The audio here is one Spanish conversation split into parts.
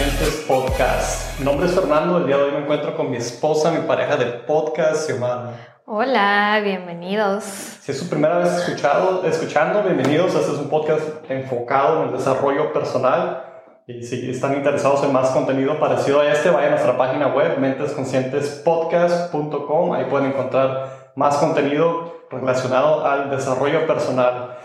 Conscientes Podcast. Mi nombre es Fernando, el día de hoy me encuentro con mi esposa, mi pareja de podcast, Xiomara. Hola, bienvenidos. Si es su primera vez escuchado, escuchando, bienvenidos. Este es un podcast enfocado en el desarrollo personal. Y si están interesados en más contenido parecido a este, vayan a nuestra página web, mentesconscientespodcast.com. Ahí pueden encontrar más contenido relacionado al desarrollo personal.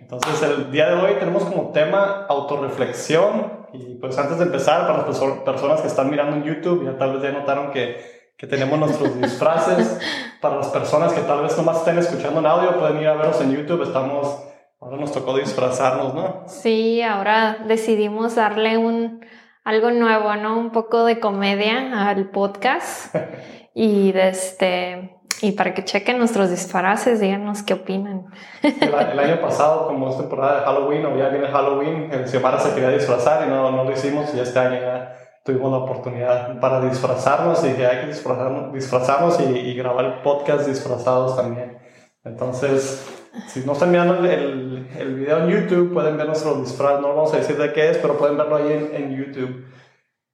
Entonces, el día de hoy tenemos como tema autorreflexión. Y pues antes de empezar, para las personas que están mirando en YouTube, ya tal vez ya notaron que, que tenemos nuestros disfraces. para las personas que tal vez nomás estén escuchando en audio, pueden ir a vernos en YouTube. Estamos, ahora nos tocó disfrazarnos, ¿no? Sí, ahora decidimos darle un algo nuevo, ¿no? Un poco de comedia al podcast. y de este y para que chequen nuestros disfraces, díganos qué opinan. El, año pasado, como es temporada de Halloween o ya viene Halloween, el Xiomara se quería disfrazar y no, no lo hicimos y este año ya tuvimos la oportunidad para disfrazarnos y dije hay que disfrazarnos, disfrazarnos y, y, grabar el podcast disfrazados también. Entonces, si no están mirando el, el, video en YouTube, pueden ver nuestro disfraz, no vamos a decir de qué es, pero pueden verlo ahí en, en YouTube.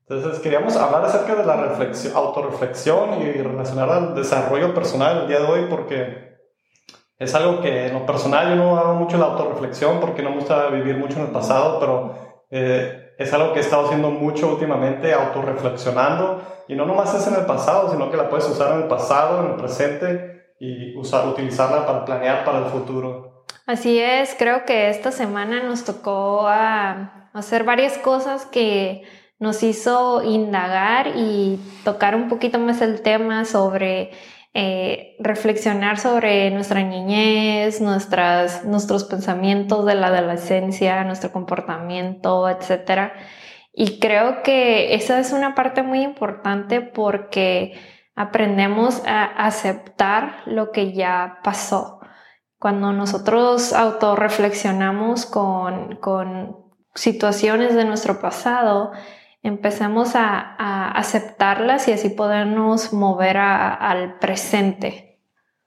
Entonces, queríamos hablar acerca de la reflexión, autorreflexión y relacionar al desarrollo personal el día de hoy porque es algo que en lo personal yo no hago mucho la autorreflexión porque no me gusta vivir mucho en el pasado, pero eh, es algo que he estado haciendo mucho últimamente, autorreflexionando y no nomás es en el pasado, sino que la puedes usar en el pasado, en el presente y usar, utilizarla para planear para el futuro. Así es, creo que esta semana nos tocó ah, hacer varias cosas que nos hizo indagar y tocar un poquito más el tema sobre eh, reflexionar sobre nuestra niñez, nuestras, nuestros pensamientos de la adolescencia, nuestro comportamiento, etc. Y creo que esa es una parte muy importante porque aprendemos a aceptar lo que ya pasó. Cuando nosotros autorreflexionamos con, con situaciones de nuestro pasado, empecemos a, aceptarlas y así podernos mover al presente.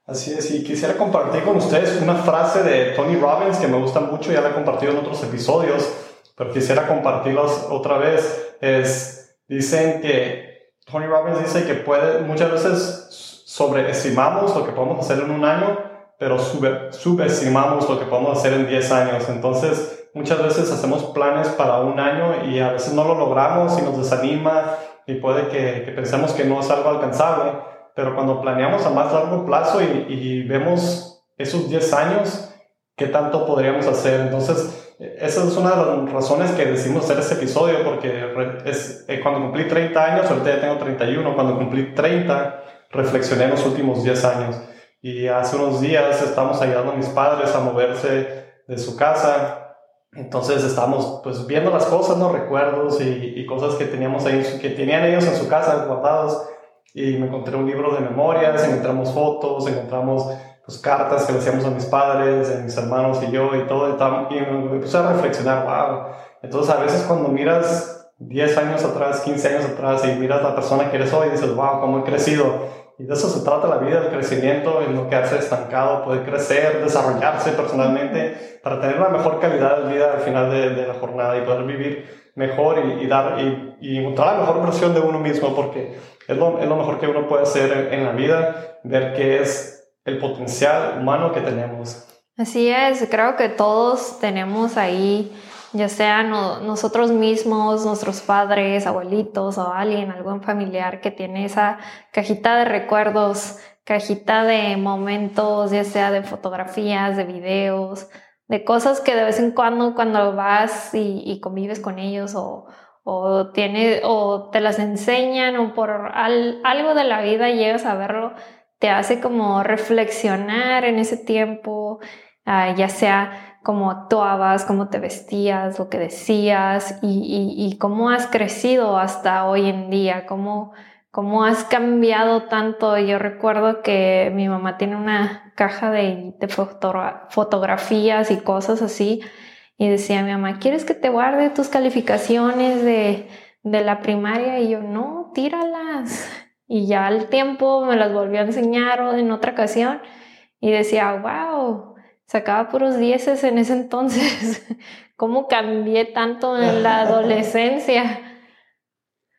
Así es, y quisiera compartir con ustedes una frase de Tony Robbins que me gusta mucho, ya la he compartido en otros episodios, pero quisiera compartirlas otra vez. Es, dicen que Tony Robbins dice que puede, muchas veces sobreestimamos lo que podemos hacer en un año, pero subestimamos lo que podemos hacer en 10 años. Entonces, muchas veces hacemos planes para un año y a veces no lo logramos y nos desanima y puede que, pensemos que no es algo alcanzable, pero cuando planeamos a más largo plazo y, vemos esos 10 años, ¿qué tanto podríamos hacer? Entonces, esa es una de las razones que decidimos hacer este episodio, porque es, eh, cuando cumplí 30 años, ahorita ya tengo 31, cuando cumplí 30, reflexioné en los últimos 10 años. Y hace unos días estamos ayudando a mis padres a moverse de su casa entonces estábamos pues viendo las cosas, ¿no? Recuerdos y, y, cosas que teníamos ahí, que tenían ellos en su casa guardados. Y me encontré un libro de memorias, encontramos fotos, encontramos pues, cartas que le hacíamos a mis padres, a mis hermanos y yo y todo. Y, y me puse a reflexionar, wow. Entonces a veces cuando miras 10 años atrás, 15 años atrás y miras la persona que eres hoy, dices, wow, cómo he crecido y de eso se trata la vida, el crecimiento, el no quedarse estancado, poder crecer, desarrollarse personalmente para tener una mejor calidad de vida al final de, de la jornada y poder vivir mejor y, dar y, y, la mejor versión de uno mismo porque es lo, es lo mejor que uno puede hacer en la vida, ver qué es el potencial humano que tenemos. Así es, creo que todos tenemos ahí ya sea nosotros mismos, nuestros padres, abuelitos o alguien, algún familiar que tiene esa cajita de recuerdos, cajita de momentos, ya sea de fotografías, de videos, de cosas que de vez en cuando cuando vas y, convives con ellos o, o, tiene, o te las enseñan o por algo de la vida llegas a verlo, te hace como reflexionar en ese tiempo, ah, ya sea cómo actuabas, cómo te vestías, lo que decías y, cómo has crecido hasta hoy en día, cómo, cómo has cambiado tanto. Yo recuerdo que mi mamá tiene una caja de, fotografías y cosas así y decía mi mamá, ¿quieres que te guarde tus calificaciones de, de la primaria? Y yo, no, tíralas. Y ya al tiempo me las volvió a enseñar en otra ocasión y decía, wow, sacaba puros dieces en ese entonces. ¿Cómo cambié tanto en la adolescencia?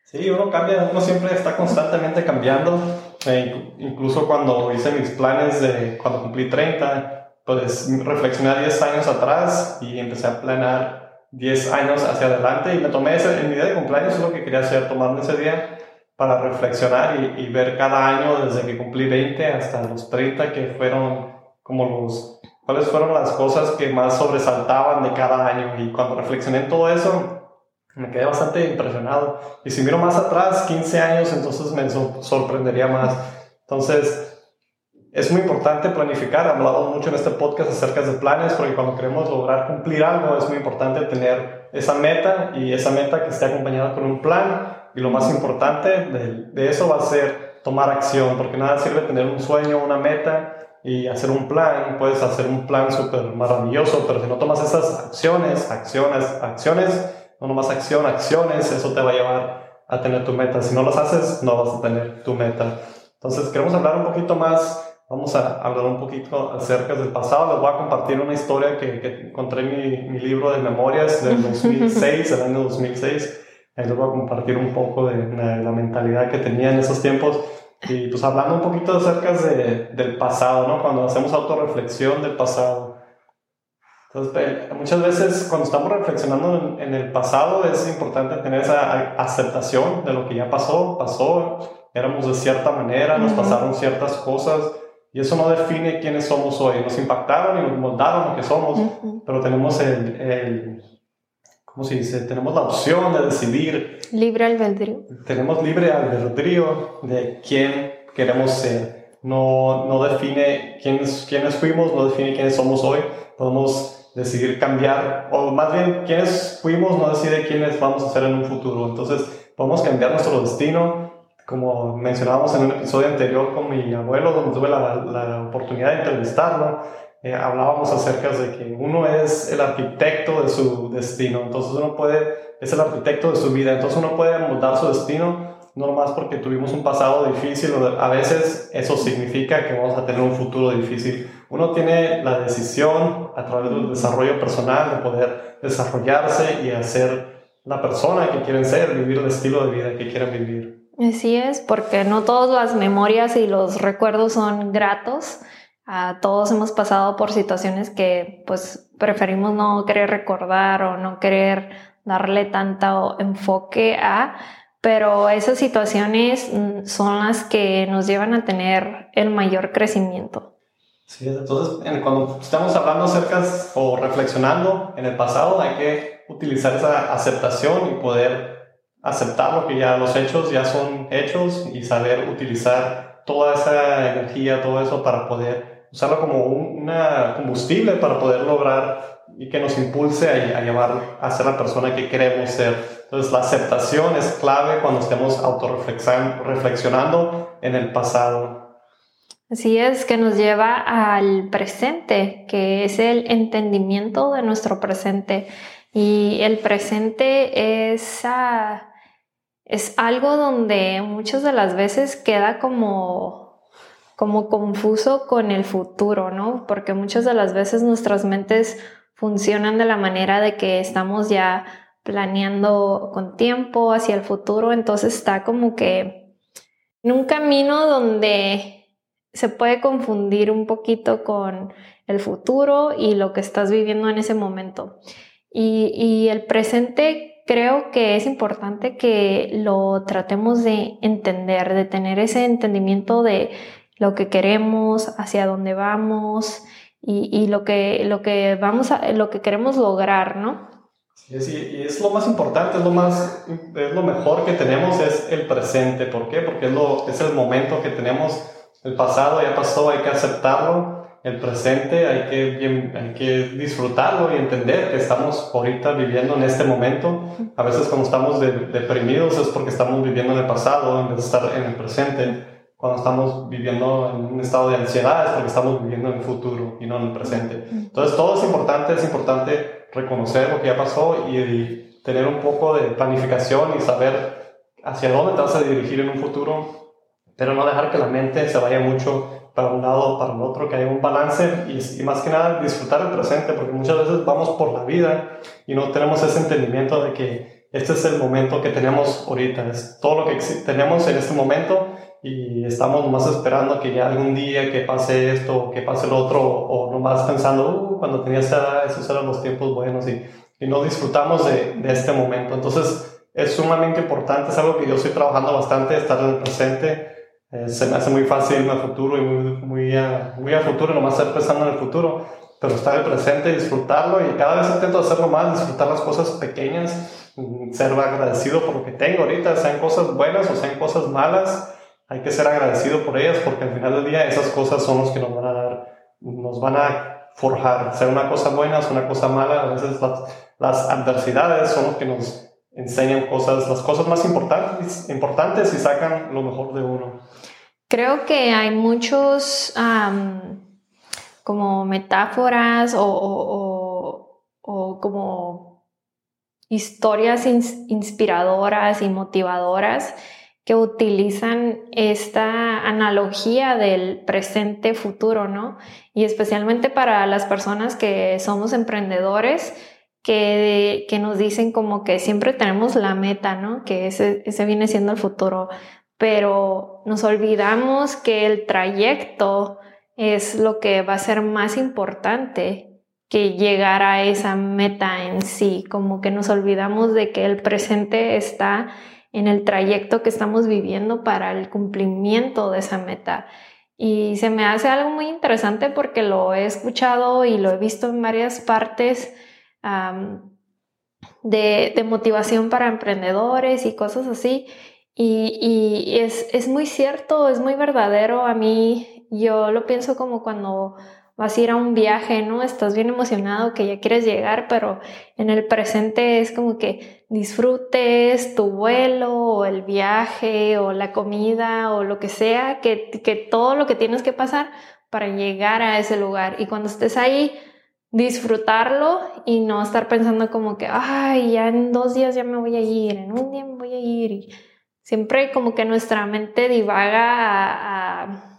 Sí, uno cambia, uno siempre está constantemente cambiando. E incluso cuando hice mis planes de cuando cumplí 30, pues reflexioné 10 años atrás y empecé a planear 10 años hacia adelante y me tomé ese, en mi día de cumpleaños, es lo que quería hacer, tomarme ese día para reflexionar y, y, ver cada año desde que cumplí 20 hasta los 30 que fueron como los, cuáles fueron las cosas que más sobresaltaban de cada año y cuando reflexioné en todo eso, me quedé bastante impresionado. Y si miro más atrás, 15 años, entonces me sorprendería más. Entonces, es muy importante planificar. He hablado mucho en este podcast acerca de planes, porque cuando queremos lograr cumplir algo, es muy importante tener esa meta y esa meta que esté acompañada con un plan. Y lo más importante de, de eso va a ser tomar acción, porque nada sirve tener un sueño, una meta y hacer un plan. Puedes hacer un plan súper maravilloso, pero si no tomas esas acciones, acciones, acciones, no nomás acción, acciones, eso te va a llevar a tener tu meta. Si no las haces, no vas a tener tu meta. Entonces, queremos hablar un poquito más, vamos a hablar un poquito acerca del pasado. Les voy a compartir una historia que, que encontré en mi, mi, libro de memorias del 2006, el año 2006. Ahí les voy a compartir un poco de, de la mentalidad que tenía en esos tiempos. Y pues hablando un poquito acerca de, del pasado, ¿no? Cuando hacemos autorreflexión del pasado. Entonces, muchas veces cuando estamos reflexionando en, el pasado es importante tener esa aceptación de lo que ya pasó, pasó, éramos de cierta manera, nos pasaron ciertas cosas y eso no define quiénes somos hoy. Nos impactaron y nos moldaron lo que somos, pero tenemos el, el, ¿cómo se dice? Tenemos la opción de decidir. Libre albedrío. Tenemos libre albedrío de quién queremos ser. No, no define quiénes, quiénes fuimos, no define quiénes somos hoy. Podemos decidir cambiar, o más bien quienes fuimos no decide quiénes vamos a ser en un futuro. Entonces, podemos cambiar nuestro destino, como mencionábamos en un episodio anterior con mi abuelo, donde tuve la, la oportunidad de entrevistarlo. Eh, hablábamos acerca de que uno es el arquitecto de su destino, entonces uno puede, es el arquitecto de su vida, entonces uno puede moldar su destino no nomás porque tuvimos un pasado difícil, a veces eso significa que vamos a tener un futuro difícil. Uno tiene la decisión a través del desarrollo personal de poder desarrollarse y hacer la persona que quieren ser, vivir el estilo de vida que quieren vivir. Así es, porque no todas las memorias y los recuerdos son gratos. A todos hemos pasado por situaciones que pues preferimos no querer recordar o no querer darle tanto enfoque a, pero esas situaciones mm, son las que nos llevan a tener el mayor crecimiento. Sí, entonces cuando estamos hablando acerca o reflexionando en el pasado hay que utilizar esa aceptación y poder aceptar lo que ya los hechos ya son hechos y saber utilizar toda esa energía, todo eso para poder usarlo como un combustible para poder lograr y que nos impulse a, a llevar a ser la persona que queremos ser entonces, la aceptación es clave cuando estemos autorreflexionando en el pasado. Así es, que nos lleva al presente, que es el entendimiento de nuestro presente. Y el presente es, es algo donde muchas de las veces queda como, como confuso con el futuro, ¿no? Porque muchas de las veces nuestras mentes funcionan de la manera de que estamos ya planeando con tiempo hacia el futuro, entonces está como que en un camino donde se puede confundir un poquito con el futuro y lo que estás viviendo en ese momento. Y, y el presente creo que es importante que lo tratemos de entender, de tener ese entendimiento de lo que queremos, hacia dónde vamos y, y lo, que, lo, que vamos a, lo que queremos lograr, ¿no? y es lo más importante, es lo, más, es lo mejor que tenemos, es el presente. ¿Por qué? Porque es, lo, es el momento que tenemos. El pasado ya pasó, hay que aceptarlo. El presente hay que, hay que disfrutarlo y entender que estamos ahorita viviendo en este momento. A veces cuando estamos deprimidos es porque estamos viviendo en el pasado en vez de estar en el presente. Cuando estamos viviendo en un estado de ansiedad es porque estamos viviendo en el futuro y no en el presente. Entonces todo es importante, es importante reconocer lo que ya pasó y, tener un poco de planificación y saber hacia dónde te vas a dirigir en un futuro, pero no dejar que la mente se vaya mucho para un lado o para el otro, que haya un balance y, más que nada disfrutar el presente, porque muchas veces vamos por la vida y no tenemos ese entendimiento de que este es el momento que tenemos ahorita, es todo lo que tenemos en este momento y estamos nomás esperando que ya algún día que pase esto, que pase lo otro, o nomás pensando, uh, cuando tenía esa edad, esos eran los tiempos buenos y, y no disfrutamos de, de, este momento. Entonces, es sumamente importante, es algo que yo estoy trabajando bastante, estar en el presente. Eh, se me hace muy fácil irme al futuro y muy, muy, a, muy al futuro, nomás estar pensando en el futuro, pero estar en el presente disfrutarlo y cada vez intento hacerlo más, disfrutar las cosas pequeñas, mm, ser agradecido por lo que tengo ahorita, sean cosas buenas o sean cosas malas hay que ser agradecido por ellas porque al final del día esas cosas son las que nos van a dar, nos van a forjar, sea una cosa buena, sea una cosa mala, a veces las, adversidades son las que nos enseñan cosas, las cosas más importantes, importantes y sacan lo mejor de uno. Creo que hay muchos como metáforas o, o como historias inspiradoras y motivadoras utilizan esta analogía del presente futuro, ¿no? Y especialmente para las personas que somos emprendedores, que, que nos dicen como que siempre tenemos la meta, ¿no? Que ese, ese viene siendo el futuro, pero nos olvidamos que el trayecto es lo que va a ser más importante que llegar a esa meta en sí, como que nos olvidamos de que el presente está en el trayecto que estamos viviendo para el cumplimiento de esa meta. Y se me hace algo muy interesante porque lo he escuchado y lo he visto en varias partes de, motivación para emprendedores y cosas así. Y, es, es, muy cierto, es muy verdadero. A mí yo lo pienso como cuando vas a ir a un viaje, ¿no? Estás bien emocionado que ya quieres llegar, pero en el presente es como que disfrutes tu vuelo o el viaje o la comida o lo que sea, que, que todo lo que tienes que pasar para llegar a ese lugar. Y cuando estés ahí, disfrutarlo y no estar pensando como que, ay, ya en dos días ya me voy a ir, en un día me voy a ir. Y siempre como que nuestra mente divaga a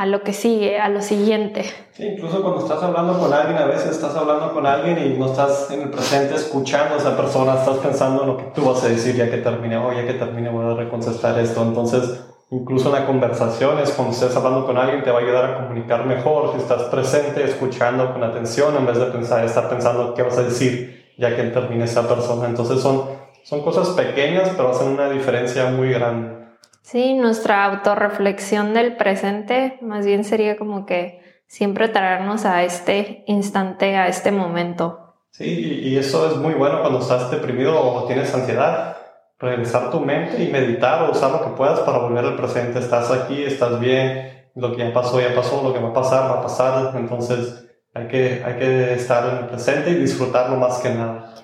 a lo que sigue, a lo siguiente. Sí, incluso cuando estás hablando con alguien, a veces estás hablando con alguien y no estás en el presente escuchando a esa persona, estás pensando en lo que tú vas a decir ya que termine, o ya que termine voy a recontestar esto. Entonces, incluso en las conversaciones, cuando estés hablando con alguien, te va a ayudar a comunicar mejor si estás presente, escuchando con atención, en vez de pensar, estar pensando qué vas a decir ya que termine esa persona. Entonces, son, son cosas pequeñas, pero hacen una diferencia muy grande. Sí, nuestra autorreflexión del presente más bien sería como que siempre traernos a este instante, a este momento. Sí, y eso es muy bueno cuando estás deprimido o tienes ansiedad. Regresar tu mente y meditar o usar lo que puedas para volver al presente. Estás aquí, estás bien, lo que ya pasó, ya pasó, lo que va a pasar, va a pasar. Entonces hay que, hay que estar en el presente y disfrutarlo más que nada.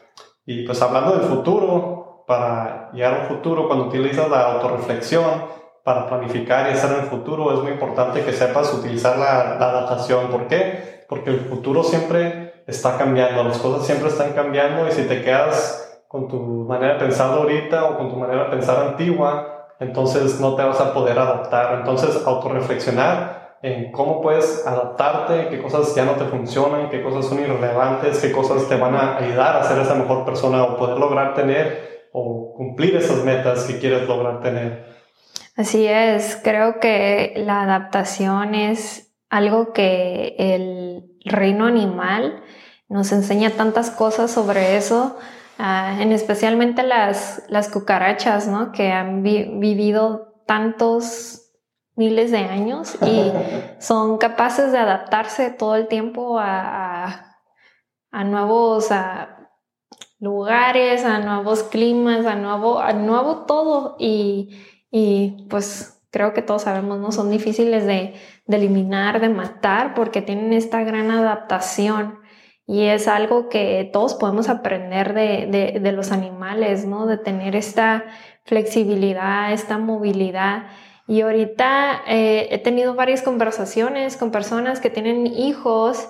Y pues hablando del futuro, para llegar a un futuro, cuando utilizas la autorreflexión para planificar y en el futuro, es muy importante que sepas utilizar la, adaptación. ¿Por qué? Porque el futuro siempre está cambiando, las cosas siempre están cambiando y si te quedas con tu manera de pensar ahorita o con tu manera de pensar antigua, entonces no te vas a poder adaptar. Entonces, autorreflexionar en cómo puedes adaptarte, qué cosas ya no te funcionan, qué cosas son irrelevantes, qué cosas te van a ayudar a ser esa mejor persona o poder lograr tener o cumplir esas metas que quieres lograr tener. Así es, creo que la adaptación es algo que el reino animal nos enseña tantas cosas sobre eso, ah, en especialmente las, las cucarachas, ¿no? Que han vivido tantos miles de años y son capaces de adaptarse todo el tiempo a, a, a nuevos, a, lugares, a nuevos climas, a nuevo, a nuevo todo y, y pues creo que todos sabemos, ¿no? Son difíciles de, de, eliminar, de matar porque tienen esta gran adaptación y es algo que todos podemos aprender de, de, de los animales, ¿no? De tener esta flexibilidad, esta movilidad. Y ahorita eh, he tenido varias conversaciones con personas que tienen hijos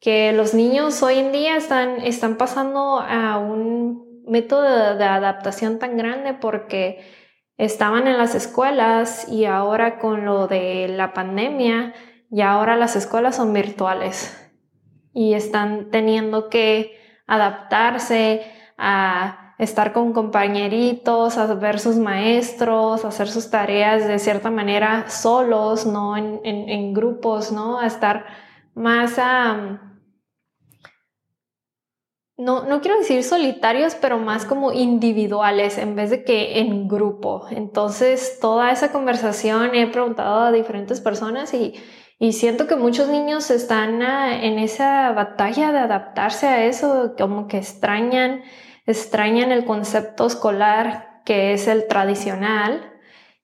que los niños hoy en día están, están pasando a un método de, adaptación tan grande porque estaban en las escuelas y ahora con lo de la pandemia, y ahora las escuelas son virtuales y están teniendo que adaptarse a estar con compañeritos, a ver sus maestros, a hacer sus tareas de cierta manera solos, no en, en, grupos, ¿no? A estar más a... no, no quiero decir solitarios, pero más como individuales en vez de que en grupo. Entonces, toda esa conversación he preguntado a diferentes personas y, y siento que muchos niños están en esa batalla de adaptarse a eso, como que extrañan extrañan el concepto escolar que es el tradicional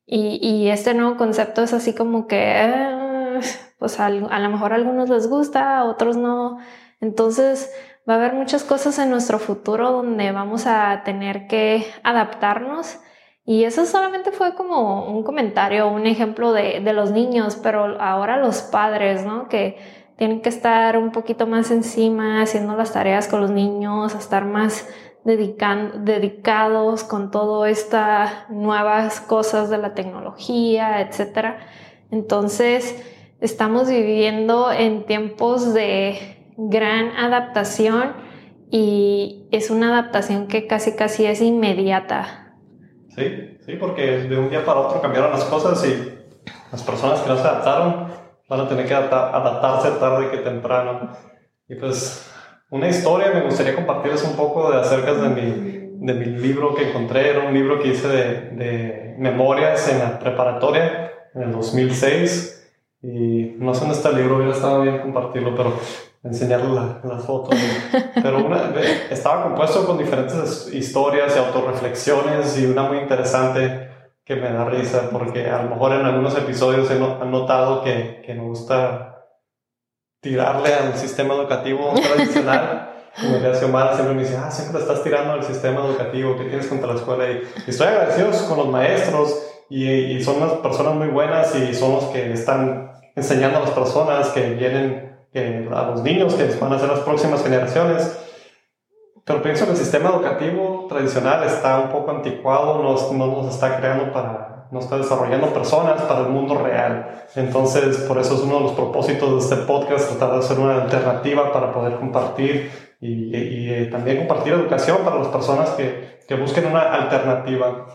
y, este nuevo concepto es así como que, eh, pues a, lo mejor a algunos les gusta, a otros no. Entonces va a haber muchas cosas en nuestro futuro donde vamos a tener que adaptarnos. Y eso solamente fue como un comentario, un ejemplo de, de los niños, pero ahora los padres, ¿no? Que tienen que estar un poquito más encima, haciendo las tareas con los niños, estar más dedicados con todas estas nuevas cosas de la tecnología, etc. Entonces, estamos viviendo en tiempos de gran adaptación y es una adaptación que casi casi es inmediata. Sí, sí, porque de un día para otro cambiaron las cosas y las personas que no se adaptaron van a tener que adaptarse tarde que temprano. Y pues una historia, me gustaría compartirles un poco de acerca de mi, de mi libro que encontré, era un libro que hice de, de memorias en la preparatoria en el 2006 y no sé dónde está el libro, hubiera estado bien compartirlo, pero enseñarle las fotos. Pero una, estaba compuesto con diferentes historias y autorreflexiones y una muy interesante que me da risa porque a lo mejor en algunos episodios he notado que, que me gusta tirarle al sistema educativo tradicional. Como le hace Omar, siempre me dice, ah, siempre estás tirando al sistema educativo, ¿qué tienes contra la escuela? Y, estoy agradecido con los maestros y, y, son unas personas muy buenas y son los que están enseñando a las personas que vienen, a los niños que van a ser las próximas generaciones. Pero pienso que el sistema educativo tradicional está un poco anticuado, no, no nos está creando para no está desarrollando personas para el mundo real. Entonces, por eso es uno de los propósitos de este podcast, tratar de hacer una alternativa para poder compartir y, y, eh, también compartir educación para las personas que, que, busquen una alternativa.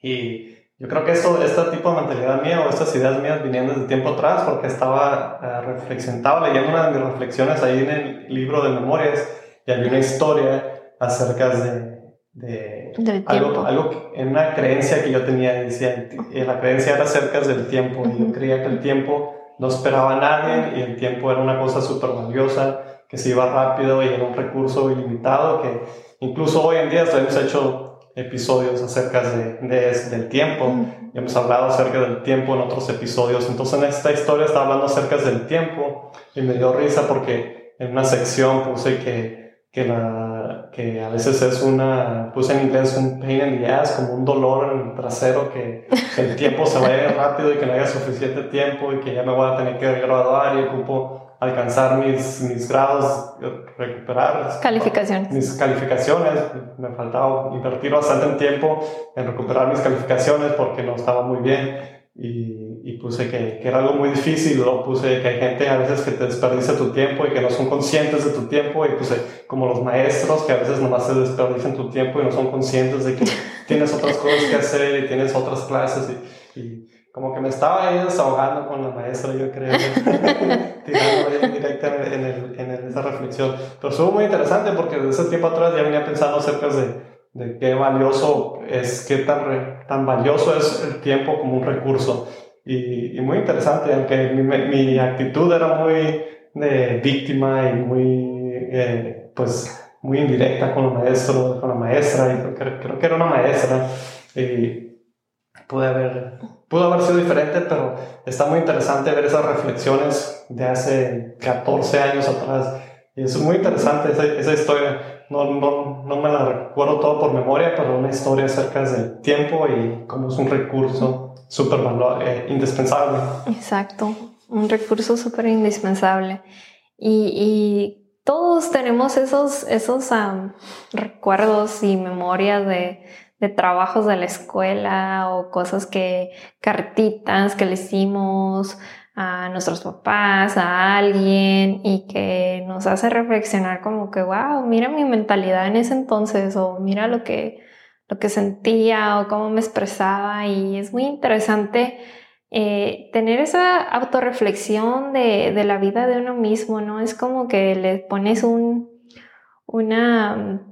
Y yo creo que esto, este tipo de mentalidad mía o estas ideas mías vinieron desde tiempo atrás porque estaba uh, reflexionando, leyendo una de mis reflexiones ahí en el libro de memorias y había una historia acerca de de algo, algo, en una creencia que yo tenía, decía, la creencia era acerca del tiempo, y yo creía que el tiempo no esperaba a nadie y el tiempo era una cosa súper valiosa, que se iba rápido y era un recurso ilimitado, que incluso hoy en día hemos hecho episodios acerca de, del tiempo, y hemos hablado acerca del tiempo en otros episodios, entonces en esta historia estaba hablando acerca del tiempo y me dio risa porque en una sección puse que, que la que a veces es una, puse en inglés un pain in the ass, como un dolor en el trasero, que, el tiempo se vaya rápido y que no haya suficiente tiempo y que ya me voy a tener que graduar y ocupo alcanzar mis, mis grados, recuperar calificaciones. mis calificaciones. Me faltaba invertir bastante tiempo en recuperar mis calificaciones porque no estaba muy bien y, y puse que, que, era algo muy difícil, lo puse que hay gente a veces que te desperdicia tu tiempo y que no son conscientes de tu tiempo y puse como los maestros que a veces nomás se desperdician tu tiempo y no son conscientes de que tienes otras cosas que hacer y tienes otras clases y, y como que me estaba ahí desahogando con la maestra, yo creo, tirando directa en, el, en, el, esa reflexión. Pero estuvo muy interesante porque desde ese tiempo atrás ya venía pensando acerca de de qué valioso es, qué tan, tan valioso es el tiempo como un recurso. Y, y muy interesante, aunque mi, mi, actitud era muy de víctima y muy, eh, pues, muy indirecta con el maestro, con la maestra, y creo, creo que era una maestra. Y pude haber, pudo haber sido diferente, pero está muy interesante ver esas reflexiones de hace 14 años atrás. Y es muy interesante esa, esa historia no, no, no, me la recuerdo todo por memoria, pero una historia acerca del tiempo y cómo es un recurso súper eh, indispensable. Exacto, un recurso súper indispensable. Y, y, todos tenemos esos, esos recuerdos y memorias de, de trabajos de la escuela o cosas que, cartitas que le hicimos, a nuestros papás, a alguien y que nos hace reflexionar como que, wow, mira mi mentalidad en ese entonces o mira lo que, lo que sentía o cómo me expresaba y es muy interesante eh, tener esa autorreflexión de, de la vida de uno mismo, ¿no? Es como que le pones un, una,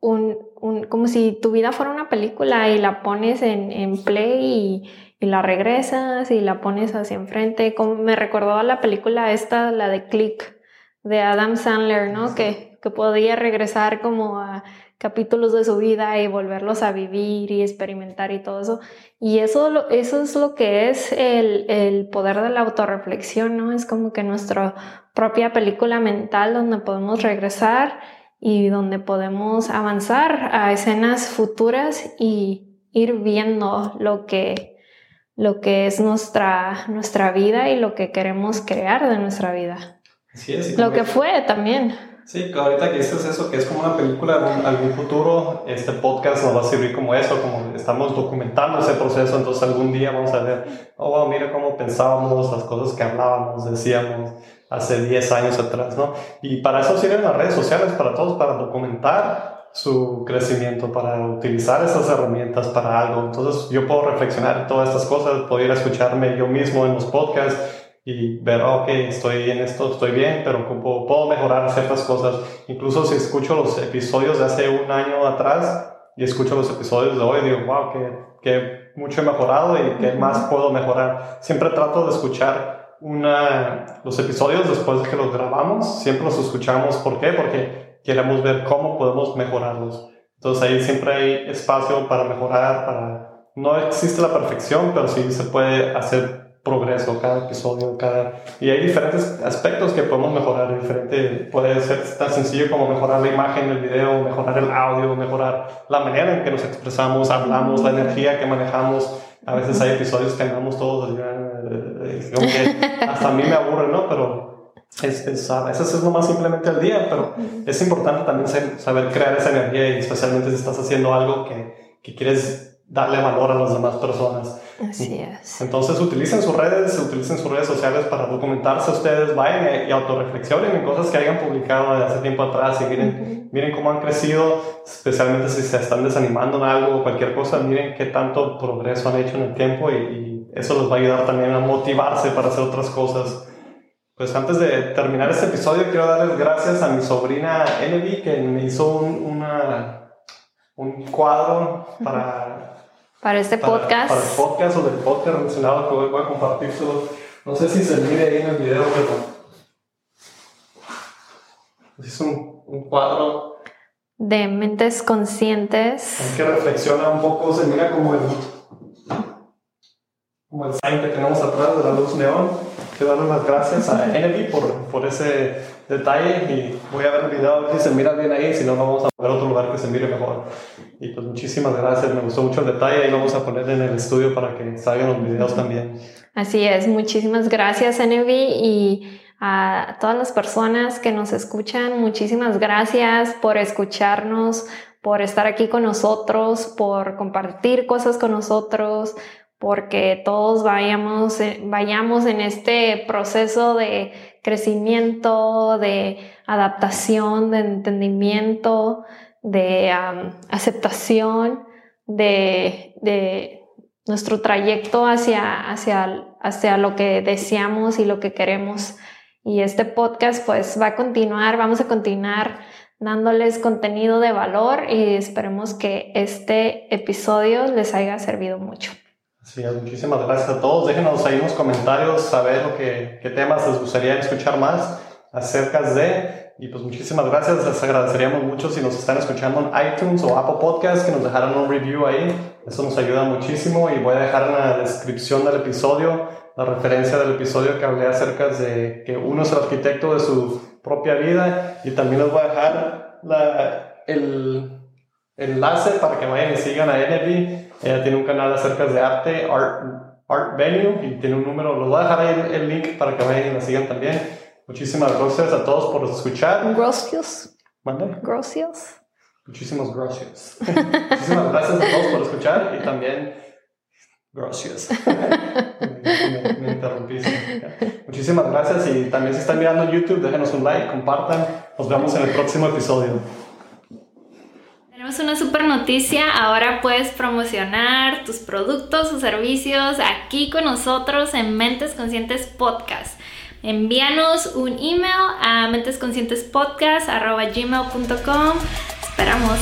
un, un, como si tu vida fuera una película y la pones en, en play y y la regresas y la pones hacia enfrente. Como me recordó a la película esta, la de Click, de Adam Sandler, ¿no? Que, que podía regresar como a capítulos de su vida y volverlos a vivir y experimentar y todo eso. Y eso, eso es lo que es el, el poder de la autorreflexión, ¿no? Es como que nuestra propia película mental donde podemos regresar y donde podemos avanzar a escenas futuras y ir viendo lo que lo que es nuestra, nuestra vida y lo que queremos crear de nuestra vida. Así es. Lo que fue también. Sí, ahorita que dices eso, que es como una película en algún futuro, este podcast nos va a servir como eso, como estamos documentando ese proceso, entonces algún día vamos a ver, oh, wow, mira cómo pensábamos, las cosas que hablábamos, decíamos hace 10 años atrás, ¿no? Y para eso sirven las redes sociales, para todos, para documentar su crecimiento, para utilizar esas herramientas para algo. Entonces yo puedo reflexionar todas estas cosas, poder escucharme yo mismo en los podcasts y ver, ok, estoy en esto, estoy bien, pero puedo, puedo mejorar ciertas cosas. Incluso si escucho los episodios de hace un año atrás y escucho los episodios de hoy, digo, wow, que, que mucho he mejorado y que más puedo mejorar. Siempre trato de escuchar una, los episodios después de que los grabamos, siempre los escuchamos. ¿Por qué? Porque queremos ver cómo podemos mejorarlos. Entonces ahí siempre hay espacio para mejorar, para... No existe la perfección, pero sí se puede hacer progreso cada episodio, cada... Y hay diferentes aspectos que podemos mejorar, diferente, puede ser tan sencillo como mejorar la imagen del video, mejorar el audio, mejorar la manera en que nos expresamos, hablamos, la energía que manejamos. A veces hay episodios que andamos todos, eh, eh, que hasta a mí me aburre, ¿no? Pero es, es, a veces es nomás simplemente el día, pero es importante también saber crear esa energía y especialmente si estás haciendo algo que, que quieres darle valor a las demás personas. Así es. Entonces utilicen sus redes, utilicen sus redes sociales para documentarse ustedes, vayan y autorreflexionen en cosas que hayan publicado de hace tiempo atrás y miren, miren cómo han crecido, especialmente si se están desanimando en algo o cualquier cosa, miren qué tanto progreso han hecho en el tiempo y, y eso les va a ayudar también a motivarse para hacer otras cosas. Pues antes de terminar este episodio, quiero darles gracias a mi sobrina Envy que me hizo un, una, un cuadro para, para este podcast. Para el podcast o del podcast relacionado que voy a compartir. No sé si se mire ahí en el video, pero es un, un cuadro de mentes conscientes. Que reflexiona un poco, se mira como el, como el sign que tenemos atrás de la luz neón quiero darle las gracias a Envy por, por ese detalle y voy a ver el video que se mira bien ahí, si no vamos a ver otro lugar que se mire mejor. Y pues muchísimas gracias, me gustó mucho el detalle y vamos a poner en el estudio para que salgan los videos también. Así es, muchísimas gracias Envy y a todas las personas que nos escuchan, muchísimas gracias por escucharnos, por estar aquí con nosotros, por compartir cosas con nosotros, porque todos vayamos, eh, vayamos en este proceso de crecimiento, de adaptación, de entendimiento, de aceptación de, nuestro trayecto hacia, hacia, hacia lo que deseamos y lo que queremos. Y este podcast pues va a continuar, vamos a continuar dándoles contenido de valor y esperemos que este episodio les haya servido mucho. Sí, muchísimas gracias a todos. Déjenos ahí en los comentarios saber lo que, qué temas les gustaría escuchar más acerca de. Y pues muchísimas gracias. Les agradeceríamos mucho si nos están escuchando en iTunes o Apple Podcasts que nos dejaran un review ahí. Eso nos ayuda muchísimo y voy a dejar en la descripción del episodio la referencia del episodio que hablé acerca de que uno es el arquitecto de su propia vida y también les voy a dejar la, el enlace para que vayan y sigan a Energy. Ella tiene un canal acerca de arte, Art, Art Venue, y tiene un número. Los voy a dejar ahí el, link para que vayan y la sigan también. Muchísimas gracias a todos por escuchar. Gracias. ¿Mande? Gracias. Muchísimas gracias. Muchísimas gracias a todos por escuchar y también gracias. muchísimas gracias y también si están mirando en YouTube, déjenos un like, compartan. Nos vemos en el próximo episodio. Tenemos una super noticia, ahora puedes promocionar tus productos o servicios aquí con nosotros en Mentes Conscientes Podcast. Envíanos un email a mentesconscientespodcast.gmail.com Esperamos.